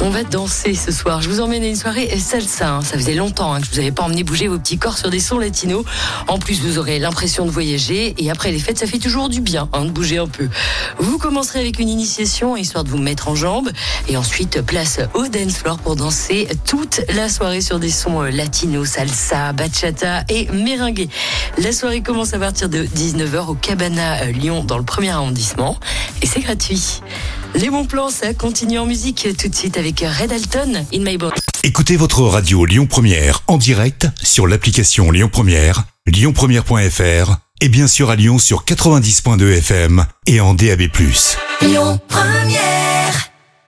On va danser ce soir. Je vous emmène à une soirée salsa. hein. Ça faisait longtemps hein, que je vous avais pas emmené bouger vos petits corps sur des sons latinos. En plus, vous aurez l'impression de voyager. Et après les fêtes, ça fait toujours du bien hein, de bouger un peu. Vous commencerez avec une initiation, histoire de vous mettre en jambes. Et ensuite, place au dance floor pour danser toute la soirée sur des sons euh, latinos, salsa, bachata et merengue. La soirée commence à partir de 19h au Cabana euh, Lyon dans le premier arrondissement. Et c'est gratuit. Les bons plans, ça continue en musique tout de suite avec Red Alton, In My Bones. Écoutez votre radio Lyon Première en direct sur l'application Lyon Première, lyonpremière.fr et bien sûr à Lyon sur 90.2 FM et en DAB+. Lyon Première.